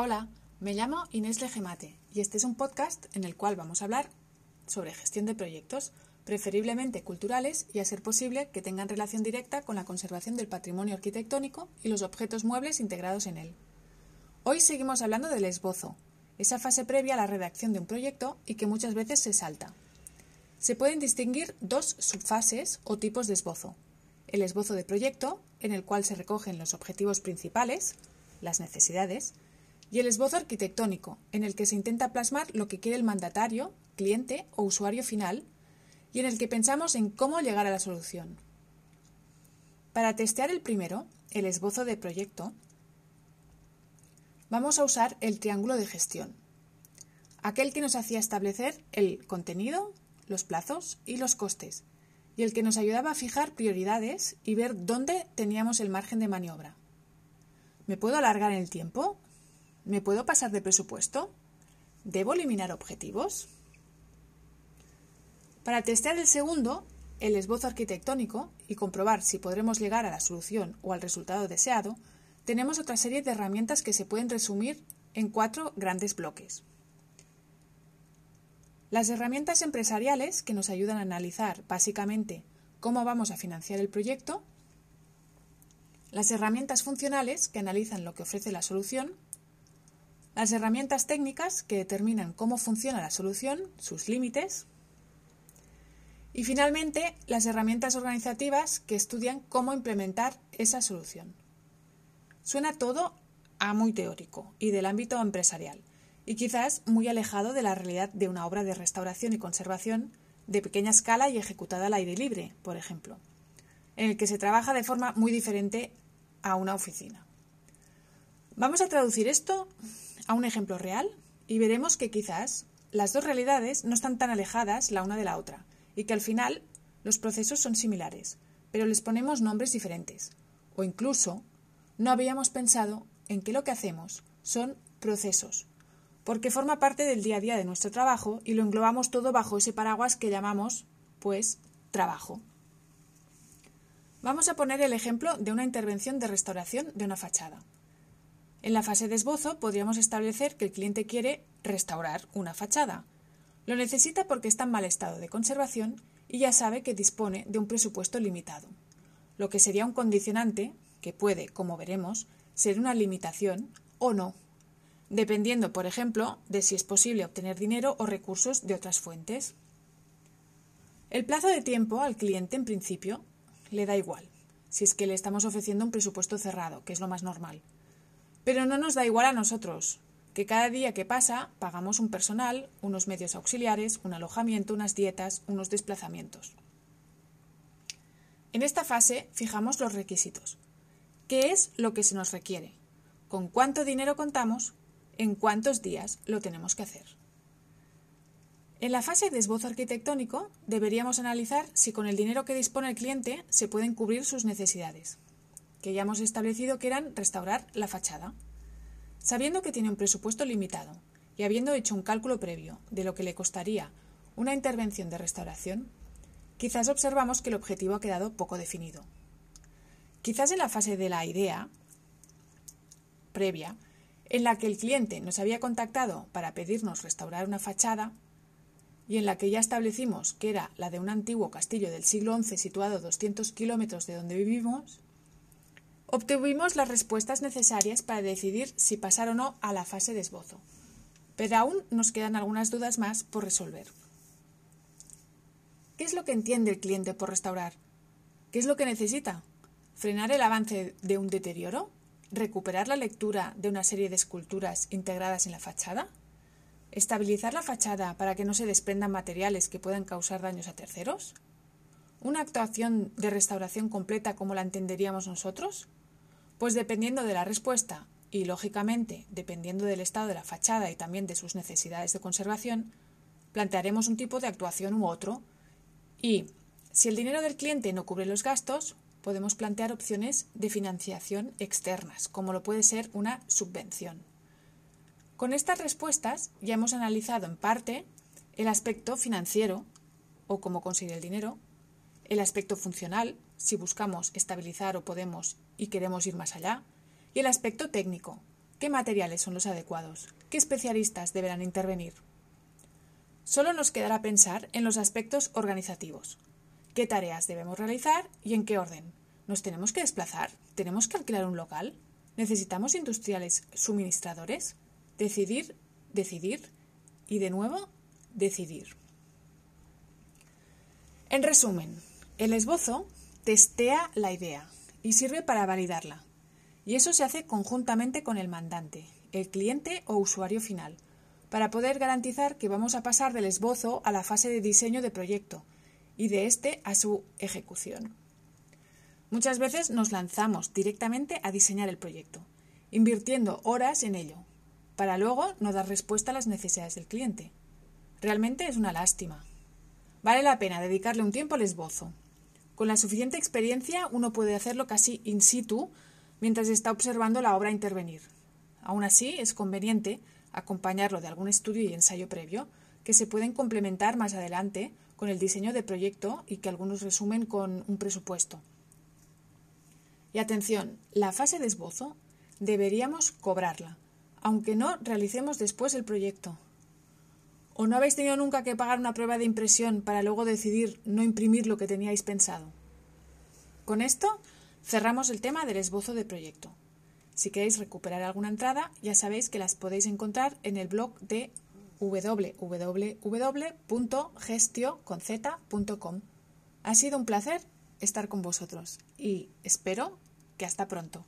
Hola, me llamo Inés Legemate y este es un podcast en el cual vamos a hablar sobre gestión de proyectos, preferiblemente culturales y a ser posible que tengan relación directa con la conservación del patrimonio arquitectónico y los objetos muebles integrados en él. Hoy seguimos hablando del esbozo, esa fase previa a la redacción de un proyecto y que muchas veces se salta. Se pueden distinguir dos subfases o tipos de esbozo. El esbozo de proyecto, en el cual se recogen los objetivos principales, las necesidades, y el esbozo arquitectónico, en el que se intenta plasmar lo que quiere el mandatario, cliente o usuario final, y en el que pensamos en cómo llegar a la solución. Para testear el primero, el esbozo de proyecto, vamos a usar el triángulo de gestión, aquel que nos hacía establecer el contenido, los plazos y los costes, y el que nos ayudaba a fijar prioridades y ver dónde teníamos el margen de maniobra. ¿Me puedo alargar en el tiempo? ¿Me puedo pasar de presupuesto? ¿Debo eliminar objetivos? Para testear el segundo, el esbozo arquitectónico, y comprobar si podremos llegar a la solución o al resultado deseado, tenemos otra serie de herramientas que se pueden resumir en cuatro grandes bloques. Las herramientas empresariales que nos ayudan a analizar básicamente cómo vamos a financiar el proyecto, las herramientas funcionales que analizan lo que ofrece la solución, las herramientas técnicas que determinan cómo funciona la solución, sus límites, y finalmente las herramientas organizativas que estudian cómo implementar esa solución. Suena todo a muy teórico y del ámbito empresarial, y quizás muy alejado de la realidad de una obra de restauración y conservación de pequeña escala y ejecutada al aire libre, por ejemplo, en el que se trabaja de forma muy diferente a una oficina. Vamos a traducir esto a un ejemplo real y veremos que quizás las dos realidades no están tan alejadas la una de la otra y que al final los procesos son similares, pero les ponemos nombres diferentes. O incluso no habíamos pensado en que lo que hacemos son procesos, porque forma parte del día a día de nuestro trabajo y lo englobamos todo bajo ese paraguas que llamamos, pues, trabajo. Vamos a poner el ejemplo de una intervención de restauración de una fachada. En la fase de esbozo podríamos establecer que el cliente quiere restaurar una fachada. Lo necesita porque está en mal estado de conservación y ya sabe que dispone de un presupuesto limitado, lo que sería un condicionante que puede, como veremos, ser una limitación o no dependiendo, por ejemplo, de si es posible obtener dinero o recursos de otras fuentes. El plazo de tiempo al cliente, en principio, le da igual, si es que le estamos ofreciendo un presupuesto cerrado, que es lo más normal. Pero no nos da igual a nosotros, que cada día que pasa pagamos un personal, unos medios auxiliares, un alojamiento, unas dietas, unos desplazamientos. En esta fase fijamos los requisitos. ¿Qué es lo que se nos requiere? ¿Con cuánto dinero contamos? en cuántos días lo tenemos que hacer. En la fase de esbozo arquitectónico deberíamos analizar si con el dinero que dispone el cliente se pueden cubrir sus necesidades, que ya hemos establecido que eran restaurar la fachada. Sabiendo que tiene un presupuesto limitado y habiendo hecho un cálculo previo de lo que le costaría una intervención de restauración, quizás observamos que el objetivo ha quedado poco definido. Quizás en la fase de la idea previa en la que el cliente nos había contactado para pedirnos restaurar una fachada y en la que ya establecimos que era la de un antiguo castillo del siglo XI situado a 200 kilómetros de donde vivimos, obtuvimos las respuestas necesarias para decidir si pasar o no a la fase de esbozo. Pero aún nos quedan algunas dudas más por resolver. ¿Qué es lo que entiende el cliente por restaurar? ¿Qué es lo que necesita? ¿Frenar el avance de un deterioro? recuperar la lectura de una serie de esculturas integradas en la fachada, estabilizar la fachada para que no se desprendan materiales que puedan causar daños a terceros, una actuación de restauración completa como la entenderíamos nosotros, pues dependiendo de la respuesta y, lógicamente, dependiendo del estado de la fachada y también de sus necesidades de conservación, plantearemos un tipo de actuación u otro y, si el dinero del cliente no cubre los gastos, podemos plantear opciones de financiación externas, como lo puede ser una subvención. Con estas respuestas ya hemos analizado en parte el aspecto financiero, o cómo conseguir el dinero, el aspecto funcional, si buscamos estabilizar o podemos y queremos ir más allá, y el aspecto técnico, qué materiales son los adecuados, qué especialistas deberán intervenir. Solo nos quedará pensar en los aspectos organizativos. ¿Qué tareas debemos realizar y en qué orden? ¿Nos tenemos que desplazar? ¿Tenemos que alquilar un local? ¿Necesitamos industriales suministradores? Decidir, decidir y de nuevo decidir. En resumen, el esbozo testea la idea y sirve para validarla. Y eso se hace conjuntamente con el mandante, el cliente o usuario final, para poder garantizar que vamos a pasar del esbozo a la fase de diseño de proyecto y de este a su ejecución. Muchas veces nos lanzamos directamente a diseñar el proyecto, invirtiendo horas en ello, para luego no dar respuesta a las necesidades del cliente. Realmente es una lástima. Vale la pena dedicarle un tiempo al esbozo. Con la suficiente experiencia uno puede hacerlo casi in situ mientras está observando la obra intervenir. Aún así, es conveniente acompañarlo de algún estudio y ensayo previo que se pueden complementar más adelante con el diseño de proyecto y que algunos resumen con un presupuesto. Y atención, la fase de esbozo deberíamos cobrarla, aunque no realicemos después el proyecto. ¿O no habéis tenido nunca que pagar una prueba de impresión para luego decidir no imprimir lo que teníais pensado? Con esto cerramos el tema del esbozo de proyecto. Si queréis recuperar alguna entrada, ya sabéis que las podéis encontrar en el blog de www.gestio.com. Ha sido un placer estar con vosotros y espero que hasta pronto.